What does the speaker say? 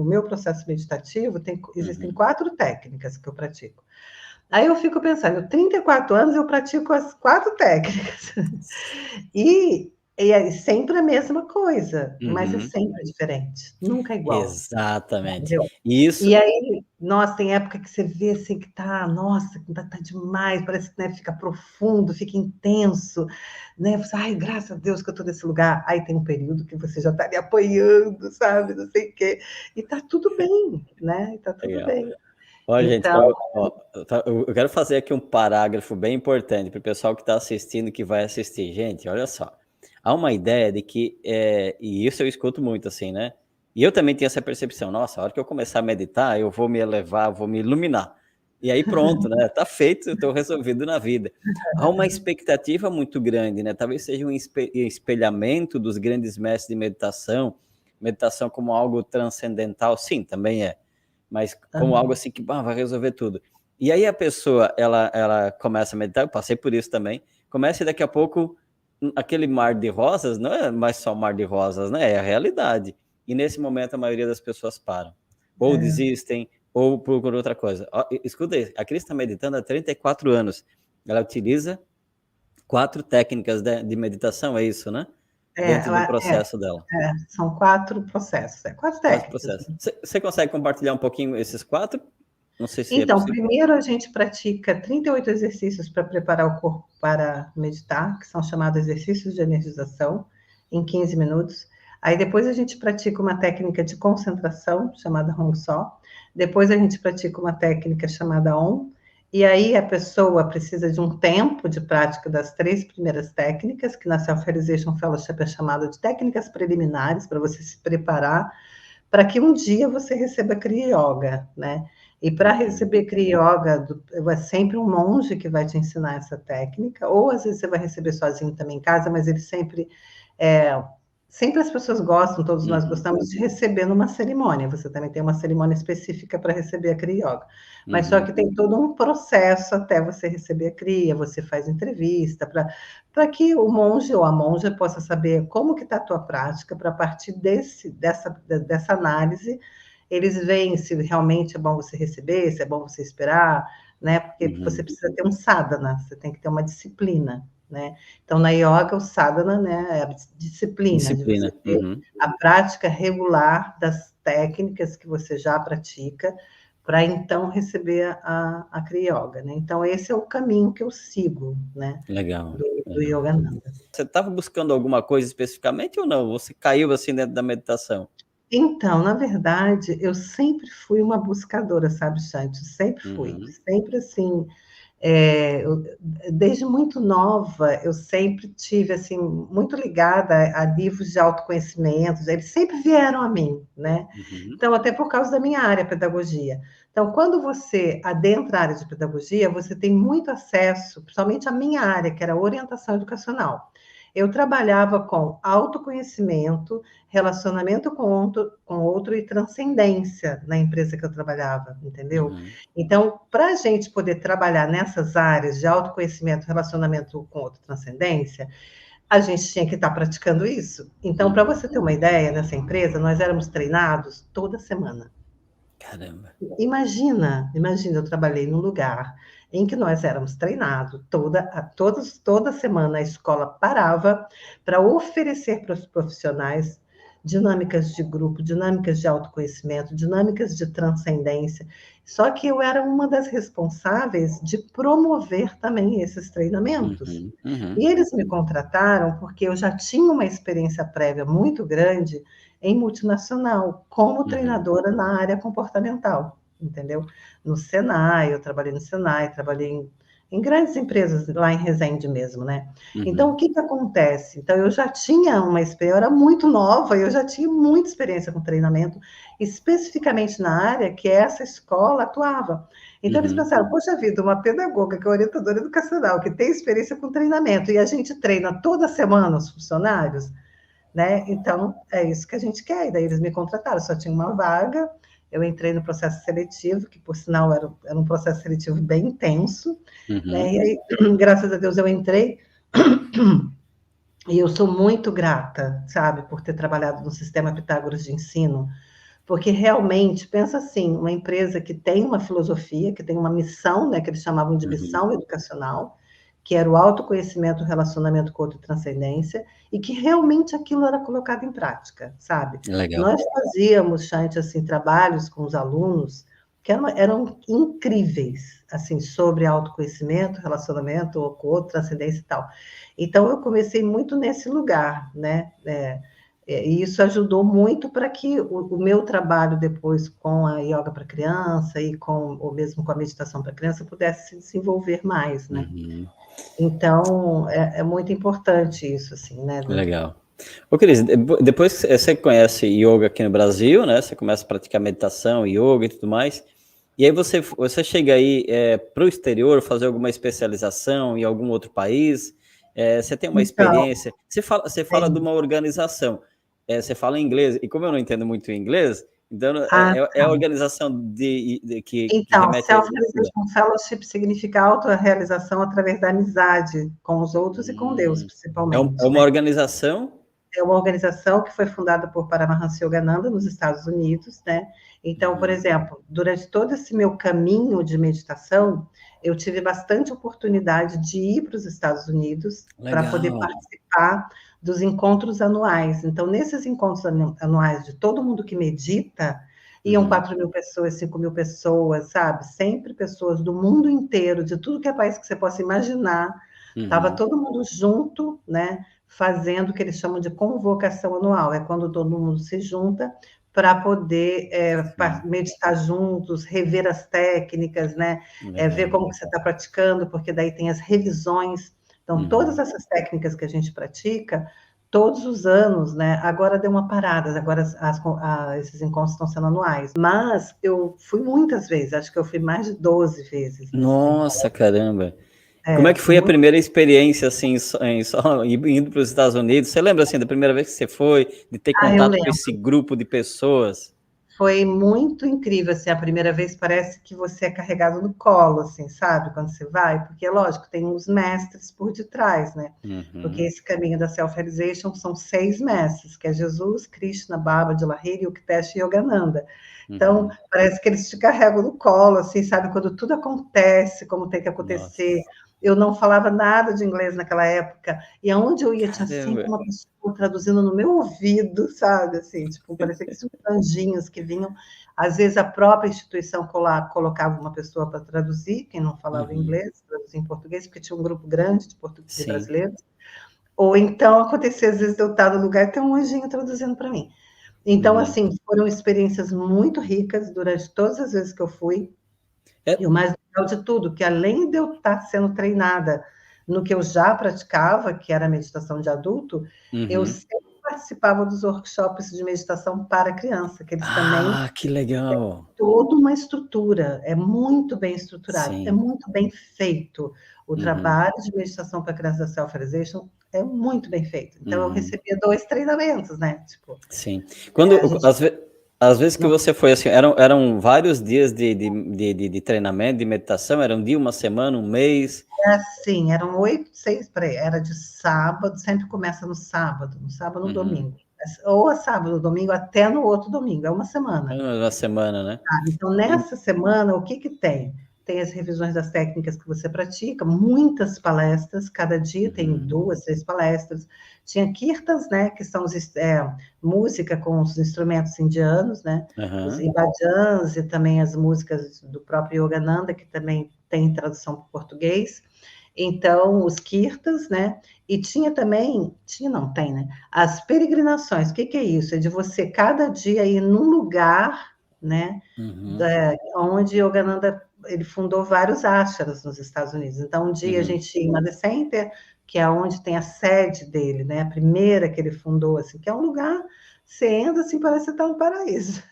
O meu processo meditativo tem, existem uhum. quatro técnicas que eu pratico. Aí eu fico pensando, 34 anos eu pratico as quatro técnicas. e e é sempre a mesma coisa, uhum. mas é uhum. sempre diferente, nunca é igual. Exatamente. Isso. E aí, nossa, tem época que você vê assim que tá, nossa, tá, tá demais, parece que né, fica profundo, fica intenso, né? Você, Ai, graças a Deus que eu tô nesse lugar. Aí tem um período que você já tá me apoiando, sabe? Não sei o quê. E tá tudo bem, né? E tá tudo Legal. bem. Olha, então... gente, ó, tá, eu quero fazer aqui um parágrafo bem importante para o pessoal que está assistindo, que vai assistir. Gente, olha só há uma ideia de que, é, e isso eu escuto muito assim, né? E eu também tenho essa percepção, nossa, a hora que eu começar a meditar, eu vou me elevar, vou me iluminar. E aí pronto, né? Tá feito, estou resolvido na vida. Há uma expectativa muito grande, né? Talvez seja um espelhamento dos grandes mestres de meditação, meditação como algo transcendental, sim, também é, mas como algo assim que bah, vai resolver tudo. E aí a pessoa, ela, ela começa a meditar, eu passei por isso também, começa e daqui a pouco aquele mar de rosas não é mais só mar de rosas, né? É a realidade. E nesse momento a maioria das pessoas param. Ou é. desistem, ou procuram outra coisa. Escuta aí, a Cris está meditando há 34 anos. Ela utiliza quatro técnicas de, de meditação, é isso, né? É, Dentro ela, do processo é, dela. É, são quatro processos, é, quatro técnicas. Você consegue compartilhar um pouquinho esses quatro? Não sei se é então, é primeiro a gente pratica 38 exercícios para preparar o corpo para meditar, que são chamados exercícios de energização, em 15 minutos. Aí depois a gente pratica uma técnica de concentração, chamada Hong So. Depois a gente pratica uma técnica chamada On. E aí a pessoa precisa de um tempo de prática das três primeiras técnicas, que na Self-Realization Fellowship é chamada de técnicas preliminares, para você se preparar para que um dia você receba Kriya Yoga, né? E para receber Kriya Yoga, é sempre um monge que vai te ensinar essa técnica, ou às vezes você vai receber sozinho também em casa, mas ele sempre. É, sempre as pessoas gostam, todos nós uhum. gostamos de receber numa cerimônia. Você também tem uma cerimônia específica para receber a Kriya Yoga. Mas uhum. só que tem todo um processo até você receber a Kriya, você faz entrevista, para que o monge ou a monja possa saber como que está a tua prática, para partir desse, dessa, dessa análise eles veem se realmente é bom você receber, se é bom você esperar, né? Porque uhum. você precisa ter um sadhana, você tem que ter uma disciplina, né? Então, na yoga, o sadhana, né, é a disciplina, disciplina. Uhum. a prática regular das técnicas que você já pratica, para então receber a, a Kriya Yoga, né? Então, esse é o caminho que eu sigo, né? Legal. Do, do Yogananda. Você estava buscando alguma coisa especificamente ou não? Você caiu assim dentro da meditação? Então, na verdade, eu sempre fui uma buscadora, sabe, Chante? Sempre fui. Uhum. Sempre assim. É, eu, desde muito nova, eu sempre tive, assim, muito ligada a, a, livros de autoconhecimento, eles sempre vieram a mim, né? Uhum. Então, até por causa da minha área, pedagogia. Então, quando você adentra a área de pedagogia, você tem muito acesso, principalmente a minha área, que era orientação educacional. Eu trabalhava com autoconhecimento, relacionamento com outro, com outro e transcendência na empresa que eu trabalhava, entendeu? Uhum. Então, para a gente poder trabalhar nessas áreas de autoconhecimento, relacionamento com outro, transcendência, a gente tinha que estar praticando isso. Então, para você ter uma ideia, nessa empresa, nós éramos treinados toda semana. Caramba. Imagina, imagina, eu trabalhei num lugar em que nós éramos treinados toda, a, todos, toda semana a escola parava para oferecer para os profissionais dinâmicas de grupo, dinâmicas de autoconhecimento, dinâmicas de transcendência. Só que eu era uma das responsáveis de promover também esses treinamentos. Uhum, uhum. E eles me contrataram porque eu já tinha uma experiência prévia muito grande em multinacional, como uhum. treinadora na área comportamental entendeu? No Senai, eu trabalhei no Senai, trabalhei em, em grandes empresas lá em Resende mesmo, né? Uhum. Então, o que que acontece? Então, eu já tinha uma experiência, eu era muito nova, eu já tinha muita experiência com treinamento, especificamente na área que essa escola atuava. Então, uhum. eles pensaram, poxa vida, uma pedagoga que é orientadora educacional, que tem experiência com treinamento, e a gente treina toda semana os funcionários, né? Então, é isso que a gente quer. E daí eles me contrataram, só tinha uma vaga, eu entrei no processo seletivo, que por sinal era, era um processo seletivo bem intenso, uhum. né? E aí, graças a Deus, eu entrei. E eu sou muito grata, sabe, por ter trabalhado no sistema Pitágoras de ensino, porque realmente, pensa assim, uma empresa que tem uma filosofia, que tem uma missão, né, que eles chamavam de uhum. missão uhum. educacional, que era o autoconhecimento, o relacionamento com outra transcendência, e que realmente aquilo era colocado em prática, sabe? Legal. Nós fazíamos, Chante, assim, trabalhos com os alunos que eram, eram incríveis, assim, sobre autoconhecimento, relacionamento com outra transcendência e tal. Então, eu comecei muito nesse lugar, né? É, é, e isso ajudou muito para que o, o, meu trabalho depois com a yoga para criança e com ou mesmo com a meditação para criança pudesse se desenvolver mais, né? Uhum. Então é, é, muito importante isso, assim, né? Legal. Ô, Cris, depois que você conhece yoga aqui no Brasil, né? Você começa a praticar meditação, yoga e tudo mais. E aí você, você chega aí é, para o exterior fazer alguma especialização em algum outro país? É, você tem uma então, experiência? Você fala, você fala de uma organização é, você fala inglês, e como eu não entendo muito inglês, então é, ah, é, é, a tá. organização de, de que. Então, Self-Realization Fellowship significa auto-realização através da amizade com os outros hum, e com Deus, hum. principalmente. É, um, é uma né? organização? É uma organização que foi fundada por Paramahansa Yogananda nos Estados Unidos, né? Então, por uhum. exemplo, durante todo esse meu caminho de meditação, eu tive bastante oportunidade de ir para os Estados Unidos para poder participar dos encontros anuais. Então, nesses encontros anuais de todo mundo que medita, iam 4 uhum. mil pessoas, 5 mil pessoas, sabe? Sempre pessoas do mundo inteiro, de tudo que é país que você possa imaginar. Estava uhum. todo mundo junto, né? Fazendo o que eles chamam de convocação anual. É quando todo mundo se junta para poder é, meditar juntos, rever as técnicas, né? É, ver como que você está praticando, porque daí tem as revisões então, uhum. todas essas técnicas que a gente pratica, todos os anos, né? Agora deu uma parada, agora as, as, a, esses encontros estão sendo anuais. Mas eu fui muitas vezes, acho que eu fui mais de 12 vezes. Nossa, caramba! É, Como é que foi muito... a primeira experiência, assim, em, só, indo para os Estados Unidos? Você lembra, assim, da primeira vez que você foi, de ter ah, contato com esse grupo de pessoas? foi muito incrível, assim, a primeira vez parece que você é carregado no colo, assim, sabe, quando você vai, porque, lógico, tem uns mestres por detrás, né, uhum. porque esse caminho da self-realization são seis mestres, que é Jesus, Krishna, Baba, de Lahiri, Uktesh e Yogananda, então, uhum. parece que eles te carregam no colo, assim, sabe, quando tudo acontece, como tem que acontecer, Nossa eu não falava nada de inglês naquela época, e aonde eu ia tinha sempre uma pessoa traduzindo no meu ouvido, sabe? Assim, tipo, parecia que tinham anjinhos que vinham. Às vezes a própria instituição colocava uma pessoa para traduzir, quem não falava uhum. inglês, traduzir em português, porque tinha um grupo grande de portugueses brasileiros. Ou então acontecia, às vezes, eu estar no lugar e ter um anjinho traduzindo para mim. Então, uhum. assim, foram experiências muito ricas durante todas as vezes que eu fui. É... E o mais legal de tudo, que além de eu estar sendo treinada no que eu já praticava, que era a meditação de adulto, uhum. eu sempre participava dos workshops de meditação para criança, que eles ah, também. Ah, que legal! É toda uma estrutura, é muito bem estruturado, Sim. é muito bem feito. O uhum. trabalho de meditação para criança da self-realization é muito bem feito. Então, uhum. eu recebia dois treinamentos, né? Tipo, Sim. Quando, é, gente... às vezes às vezes que você foi assim, eram, eram vários dias de, de, de, de treinamento, de meditação, era um dia, uma semana, um mês? É assim, eram oito, seis, peraí, era de sábado, sempre começa no sábado, no sábado, no uhum. domingo. Ou a sábado, domingo, até no outro domingo, é uma semana. É uma semana, né? Ah, então, nessa semana, o que que tem? tem as revisões das técnicas que você pratica, muitas palestras, cada dia tem uhum. duas, três palestras. Tinha kirtans, né, que são os, é, música com os instrumentos indianos, né, uhum. os bhajans e também as músicas do próprio Yogananda, que também tem tradução para o português. Então, os kirtans, né, e tinha também, tinha não, tem, né, as peregrinações. O que, que é isso? É de você cada dia ir num lugar, né, uhum. da, onde Yogananda ele fundou vários ashras nos Estados Unidos. Então, um dia uhum. a gente ia em Mother Center, que é onde tem a sede dele, né? A primeira que ele fundou, assim, que é um lugar, você entra assim, parece estar no paraíso.